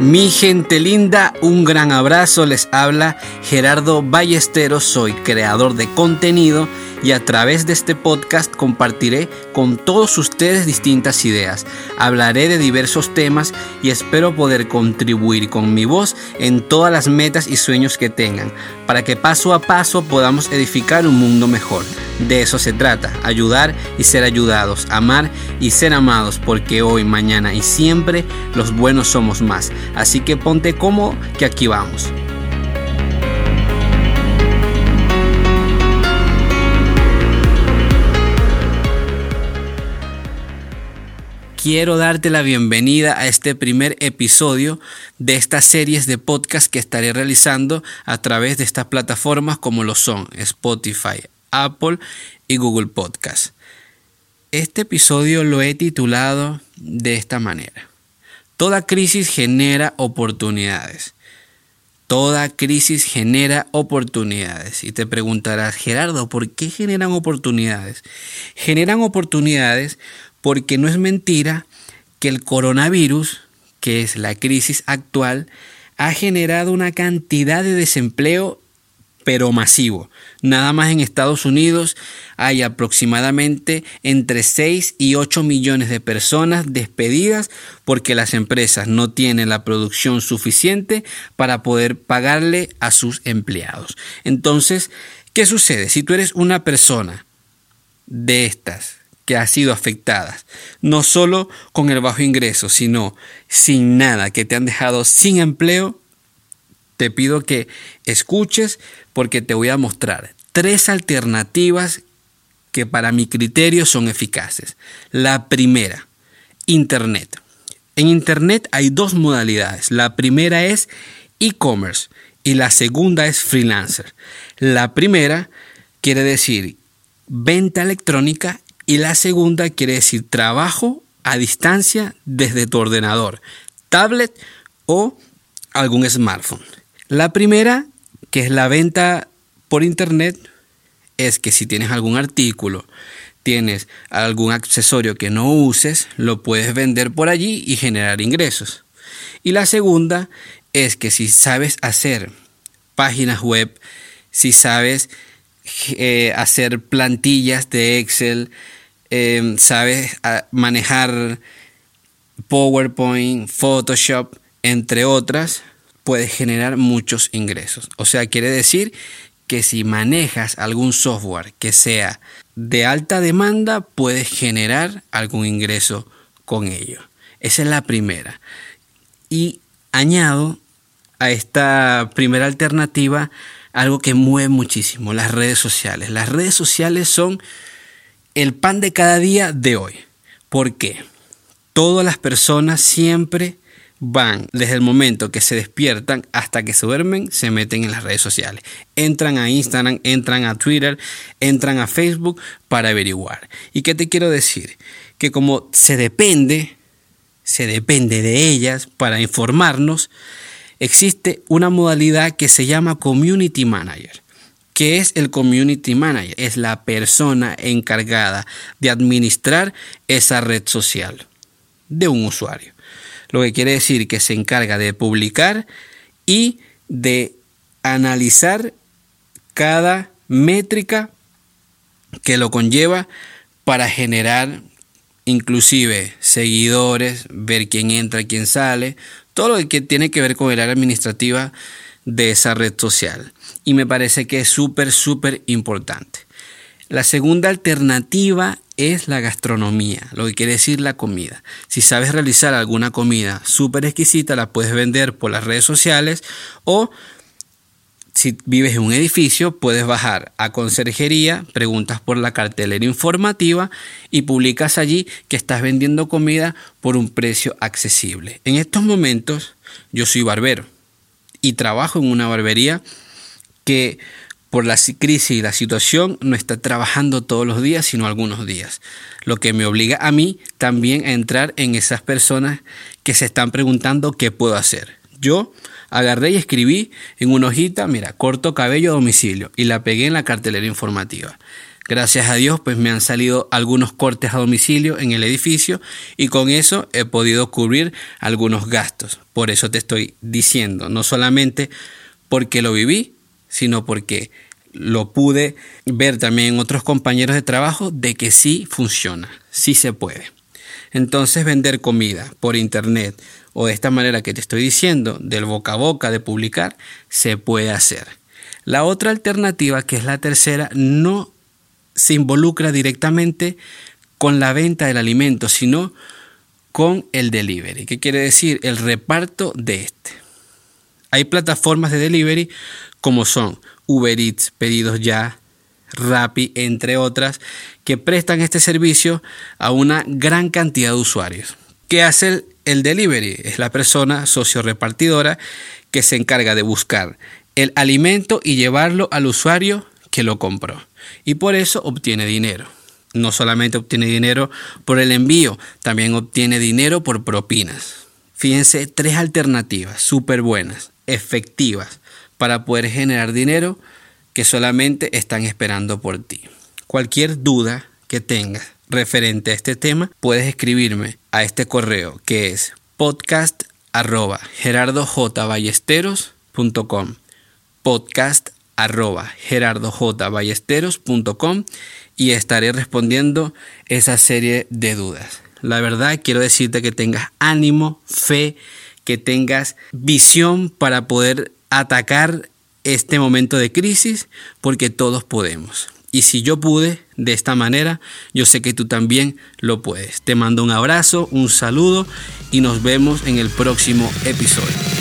Mi gente linda, un gran abrazo. Les habla Gerardo Ballesteros, soy creador de contenido y a través de este podcast compartiré con todos ustedes distintas ideas. Hablaré de diversos temas y espero poder contribuir con mi voz en todas las metas y sueños que tengan, para que paso a paso podamos edificar un mundo mejor. De eso se trata, ayudar y ser ayudados, amar y ser amados, porque hoy, mañana y siempre los buenos somos más. Así que ponte cómodo que aquí vamos. quiero darte la bienvenida a este primer episodio de estas series de podcast que estaré realizando a través de estas plataformas como lo son Spotify, Apple y Google Podcast. Este episodio lo he titulado de esta manera. Toda crisis genera oportunidades. Toda crisis genera oportunidades. Y te preguntarás, Gerardo, ¿por qué generan oportunidades? Generan oportunidades porque no es mentira que el coronavirus, que es la crisis actual, ha generado una cantidad de desempleo pero masivo. Nada más en Estados Unidos hay aproximadamente entre 6 y 8 millones de personas despedidas porque las empresas no tienen la producción suficiente para poder pagarle a sus empleados. Entonces, ¿qué sucede? Si tú eres una persona de estas que ha sido afectadas, no solo con el bajo ingreso, sino sin nada, que te han dejado sin empleo, te pido que escuches porque te voy a mostrar tres alternativas que para mi criterio son eficaces. La primera, Internet. En Internet hay dos modalidades. La primera es e-commerce y la segunda es freelancer. La primera quiere decir venta electrónica y la segunda quiere decir trabajo a distancia desde tu ordenador, tablet o algún smartphone. La primera, que es la venta por internet, es que si tienes algún artículo, tienes algún accesorio que no uses, lo puedes vender por allí y generar ingresos. Y la segunda es que si sabes hacer páginas web, si sabes eh, hacer plantillas de Excel, Em, sabes manejar PowerPoint, Photoshop, entre otras, puedes generar muchos ingresos. O sea, quiere decir que si manejas algún software que sea de alta demanda, puedes generar algún ingreso con ello. Esa es la primera. Y añado a esta primera alternativa algo que mueve muchísimo, las redes sociales. Las redes sociales son el pan de cada día de hoy. ¿Por qué? Todas las personas siempre van desde el momento que se despiertan hasta que se duermen, se meten en las redes sociales. Entran a Instagram, entran a Twitter, entran a Facebook para averiguar. ¿Y qué te quiero decir? Que como se depende, se depende de ellas para informarnos, existe una modalidad que se llama Community Manager. ¿Qué es el Community Manager? Es la persona encargada de administrar esa red social de un usuario. Lo que quiere decir que se encarga de publicar y de analizar cada métrica que lo conlleva para generar inclusive seguidores, ver quién entra, quién sale, todo lo que tiene que ver con el área administrativa de esa red social y me parece que es súper, súper importante. La segunda alternativa es la gastronomía, lo que quiere decir la comida. Si sabes realizar alguna comida súper exquisita, la puedes vender por las redes sociales o si vives en un edificio, puedes bajar a conserjería, preguntas por la cartelera informativa y publicas allí que estás vendiendo comida por un precio accesible. En estos momentos, yo soy barbero y trabajo en una barbería que por la crisis y la situación no está trabajando todos los días, sino algunos días. Lo que me obliga a mí también a entrar en esas personas que se están preguntando qué puedo hacer. Yo agarré y escribí en una hojita, mira, corto cabello a domicilio y la pegué en la cartelera informativa. Gracias a Dios, pues me han salido algunos cortes a domicilio en el edificio y con eso he podido cubrir algunos gastos. Por eso te estoy diciendo, no solamente porque lo viví, sino porque lo pude ver también en otros compañeros de trabajo de que sí funciona, sí se puede. Entonces vender comida por internet o de esta manera que te estoy diciendo, del boca a boca, de publicar, se puede hacer. La otra alternativa, que es la tercera, no se involucra directamente con la venta del alimento, sino con el delivery. ¿Qué quiere decir? El reparto de este. Hay plataformas de delivery como son Uber Eats, Pedidos Ya, Rappi, entre otras, que prestan este servicio a una gran cantidad de usuarios. ¿Qué hace el, el delivery? Es la persona socio repartidora que se encarga de buscar el alimento y llevarlo al usuario que lo compró y por eso obtiene dinero. No solamente obtiene dinero por el envío, también obtiene dinero por propinas. Fíjense, tres alternativas súper buenas, efectivas, para poder generar dinero que solamente están esperando por ti. Cualquier duda que tengas referente a este tema, puedes escribirme a este correo que es podcast arroba podcast arroba gerardojballesteros.com y estaré respondiendo esa serie de dudas. La verdad quiero decirte que tengas ánimo, fe, que tengas visión para poder atacar este momento de crisis porque todos podemos. Y si yo pude de esta manera, yo sé que tú también lo puedes. Te mando un abrazo, un saludo y nos vemos en el próximo episodio.